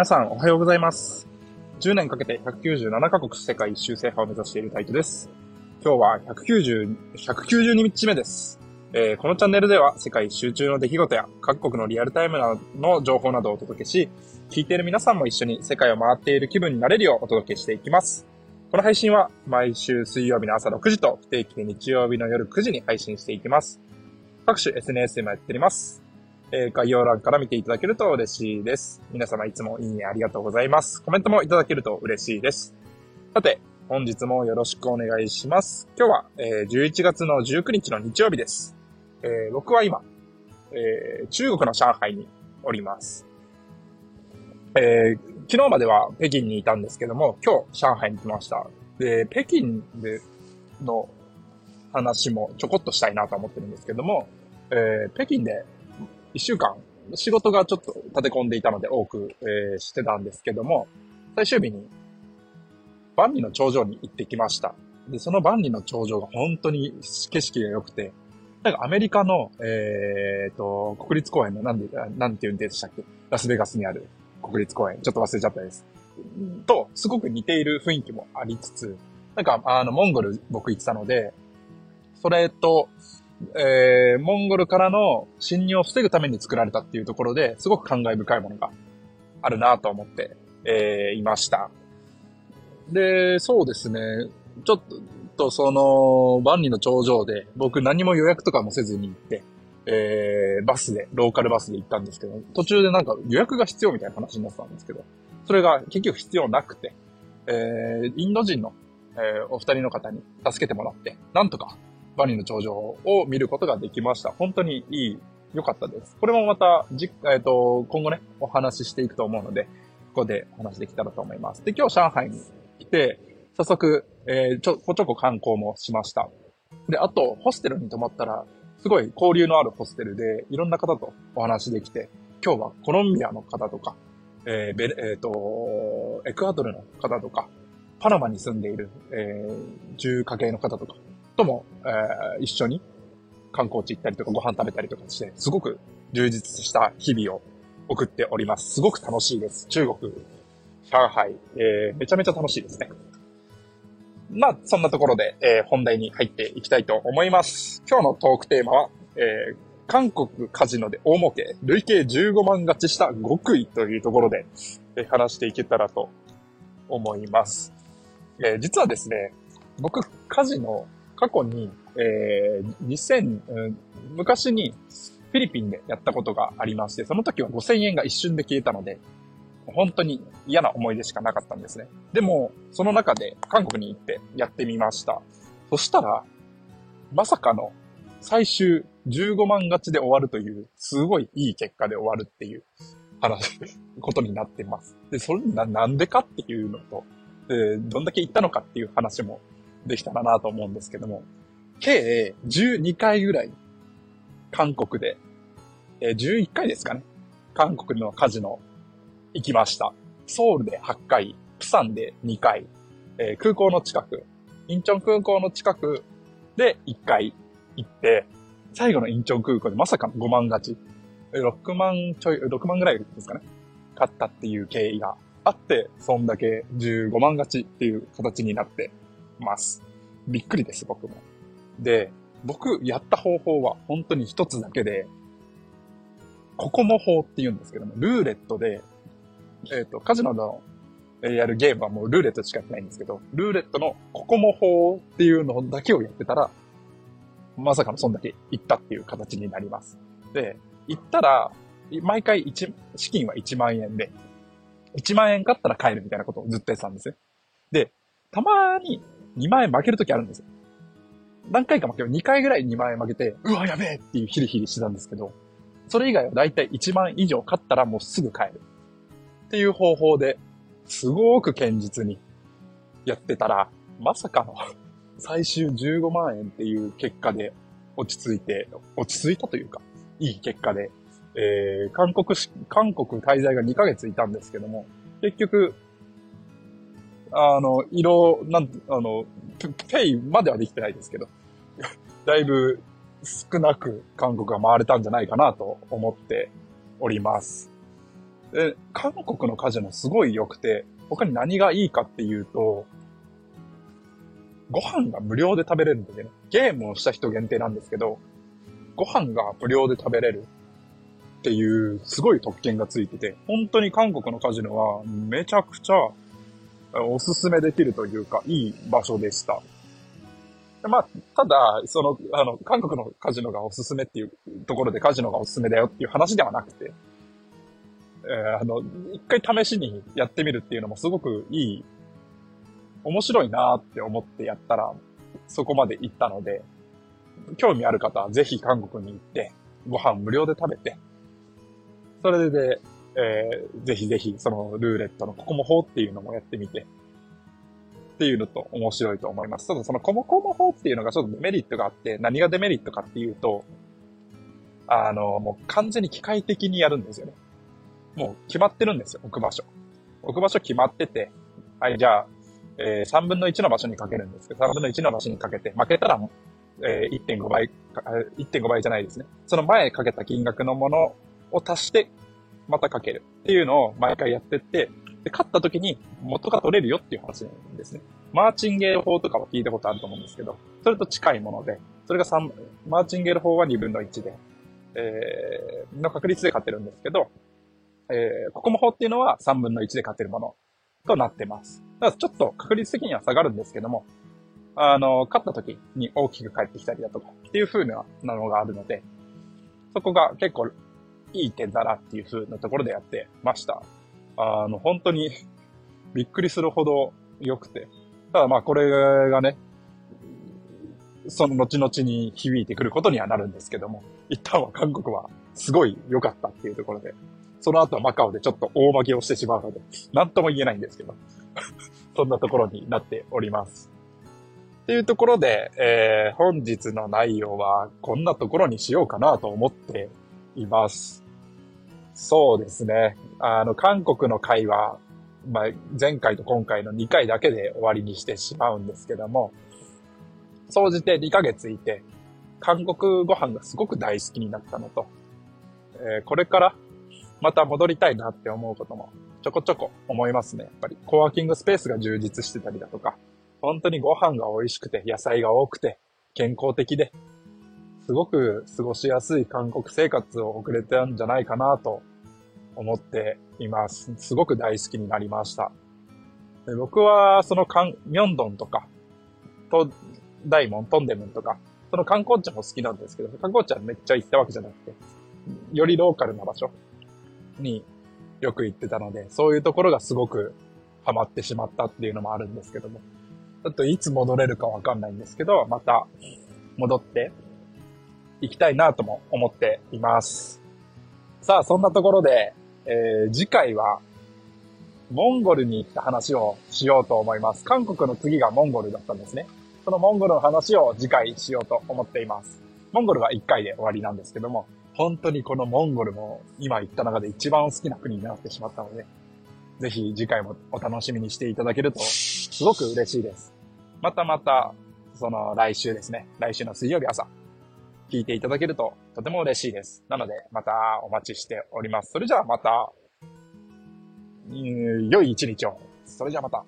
皆さんおはようございます。10年かけて197カ国世界一周制覇を目指しているタイトです。今日は190 192日目です。えーこのチャンネルでは世界一周中の出来事や各国のリアルタイムの情報などをお届けし、聞いている皆さんも一緒に世界を回っている気分になれるようお届けしていきます。この配信は毎週水曜日の朝6時と不定期で日曜日の夜9時に配信していきます。各種 SNS でもやっております。え概要欄から見ていただけると嬉しいです。皆様いつもいいねありがとうございます。コメントもいただけると嬉しいです。さて、本日もよろしくお願いします。今日は、え11月の19日の日曜日です。え僕は今、え中国の上海におります。え昨日までは北京にいたんですけども、今日上海に来ました。で、北京での話もちょこっとしたいなと思ってるんですけども、えー北京で一週間、仕事がちょっと立て込んでいたので多く、えーしてたんですけども、最終日に、万里の頂上に行ってきました。で、その万里の頂上が本当に景色が良くて、なんかアメリカの、えーと、国立公園の、なんで、なんていうんでしたっけ？ラスベガスにある国立公園。ちょっと忘れちゃったです。と、すごく似ている雰囲気もありつつ、なんか、あの、モンゴル僕行ってたので、それと、えー、モンゴルからの侵入を防ぐために作られたっていうところで、すごく感慨深いものがあるなと思って、えー、いました。で、そうですね、ちょっとその、万里の頂上で、僕何も予約とかもせずに行って、えー、バスで、ローカルバスで行ったんですけど、途中でなんか予約が必要みたいな話になってたんですけど、それが結局必要なくて、えー、インド人の、えーお二人の方に助けてもらって、なんとか万里の頂上を見ることができました。本当にいい、良かったです。これもまた、じ、えっ、と、今後ね、お話ししていくと思うので、ここでお話できたらと思います。で、今日上海に来て、早速、えーちょ、こちょこ観光もしました。で、あと、ホステルに泊まったら、すごい交流のあるホステルで、いろんな方とお話できて、今日はコロンビアの方とか、えーベえっ、と、エクアドルの方とか、パナマに住んでいる、えー、中華系の方とかとも、えー一緒に観光地行ったりとかご飯食べたりとかして、すごく充実した日々を送っております。すごく楽しいです。中国、上海、えーめちゃめちゃ楽しいですね。まあ、そんなところで、えー本題に入っていきたいと思います。今日のトークテーマは、えー韓国カジノで大儲け、累計15万勝ちした極意というところで、えー話していけたらと思います。えー実はですね、僕、カジノ、過去に、えー2000、うん昔にフィリピンでやったことがありまして、その時は5000円が一瞬で消えたので、本当に嫌な思い出しかなかったんですね。でも、その中で韓国に行ってやってみました。そしたら、まさかの最終15万勝ちで終わるという、すごいいい結果で終わるっていう話、ことになってます。で、それな、なんでかっていうのと、えーどんだけ行ったのかっていう話もできたらなと思うんですけども、計12回ぐらい、韓国で、えー11回ですかね。韓国のカジノ行きました。ソウルで8回、プサンで2回、えー空港の近く、インチョン空港の近くで1回行って、最後のインチョン空港でまさかの5万勝ち。6万ちょい、6万ぐらいですかね。勝ったっていう経緯があって、そんだけ15万勝ちっていう形になってます。びっくりです、僕も。で、僕やった方法は本当に一つだけで、ココモ法って言うんですけども、ルーレットで、えっ、と、カジノのやるゲームはもうルーレットしかやってないんですけど、ルーレットのココモ法っていうのだけをやってたら、まさかのそんだけ行ったっていう形になります。で、行ったら、毎回一資金は1万円で、1万円買ったら帰るみたいなことをずっとやってたんですよ。で、たまに2万円負けるときあるんですよ。何回か負ける。2回ぐらい2万円負けて、うわ、やべえっていうヒリヒリしてたんですけど、それ以外はだいたい1万以上買ったらもうすぐ帰る。っていう方法で、すごく堅実にやってたら、まさかの最終15万円っていう結果で落ち着いて、落ち着いたというか、いい結果で、えー、韓国し、韓国滞在が2ヶ月いたんですけども、結局、あの、色、なん、あの、ペペイまではできてないですけど、だいぶ少なく韓国が回れたんじゃないかなと思っております。で、韓国のカジノすごい良くて、他に何がいいかっていうと、ご飯が無料で食べれるんでね、ゲームをした人限定なんですけど、ご飯が無料で食べれるっていうすごい特権がついてて、本当に韓国のカジノはめちゃくちゃおすすめできるというか、いい場所でした。まあ、ただ、その、あの、韓国のカジノがおすすめっていうところでカジノがおすすめだよっていう話ではなくて、えー、あの、一回試しにやってみるっていうのもすごくいい、面白いなって思ってやったら、そこまで行ったので、興味ある方はぜひ韓国に行って、ご飯無料で食べて、それで、えー、ぜひぜひそのルーレットのココモ法っていうのもやってみて、っていうのと面白いと思います。ただそのコモコモ法っていうのがちょっとデメリットがあって、何がデメリットかっていうと、あの、もう完全に機械的にやるんですよね。もう決まってるんですよ、置く場所。置く場所決まってて、はい、じゃあ、えー、3分の1の場所にかけるんですけど、3分の1の場所にかけて、負けたら、えー、1.5倍、1.5倍じゃないですね。その前かけた金額のものを足して、またかけるっていうのを毎回やってって、で、勝った時に元が取れるよっていう話なんですね。マーチンゲール法とかは聞いたことあると思うんですけど、それと近いもので、それが3、マーチンゲール法は2分の1で、えー、の確率で勝てるんですけど、えー、ここも法っていうのは3分の1で勝てるものとなってます。だからちょっと確率的には下がるんですけども、あの、勝った時に大きく返ってきたりだとかっていう風なのがあるので、そこが結構いい点だなっていう風なところでやってました。あの、本当に びっくりするほど良くて。ただまあこれがね、その後々に響いてくることにはなるんですけども、一旦は韓国はすごい良かったっていうところで、その後はマカオでちょっと大負けをしてしまうので、なんとも言えないんですけど、そんなところになっております。っていうところで、えー、本日の内容はこんなところにしようかなと思っています。そうですね。あの、韓国の会は、まあ、前回と今回の2回だけで終わりにしてしまうんですけども、総じて2ヶ月いて、韓国ご飯がすごく大好きになったのと、えー、これからまた戻りたいなって思うこともちょこちょこ思いますね。やっぱりコワーキングスペースが充実してたりだとか、本当にご飯が美味しくて、野菜が多くて、健康的で、すごく過ごしやすい韓国生活を送れたんじゃないかなと思っています。すごく大好きになりました。で僕はそのカン、ミョンドンとか、と、大門、トンデムンとか、その観光地も好きなんですけど、観光地はめっちゃ行ったわけじゃなくて、よりローカルな場所によく行ってたので、そういうところがすごくハマってしまったっていうのもあるんですけども、ちょっといつ戻れるかわかんないんですけど、また戻って行きたいなとも思っています。さあ、そんなところで、えー、次回はモンゴルに行った話をしようと思います。韓国の次がモンゴルだったんですね。そのモンゴルの話を次回しようと思っています。モンゴルは1回で終わりなんですけども、本当にこのモンゴルも今言った中で一番好きな国になってしまったので、ぜひ次回もお楽しみにしていただけるとすごく嬉しいです。またまた、その来週ですね、来週の水曜日朝、聞いていただけるととても嬉しいです。なので、またお待ちしております。それじゃあまた、良い一日を。それじゃあまた。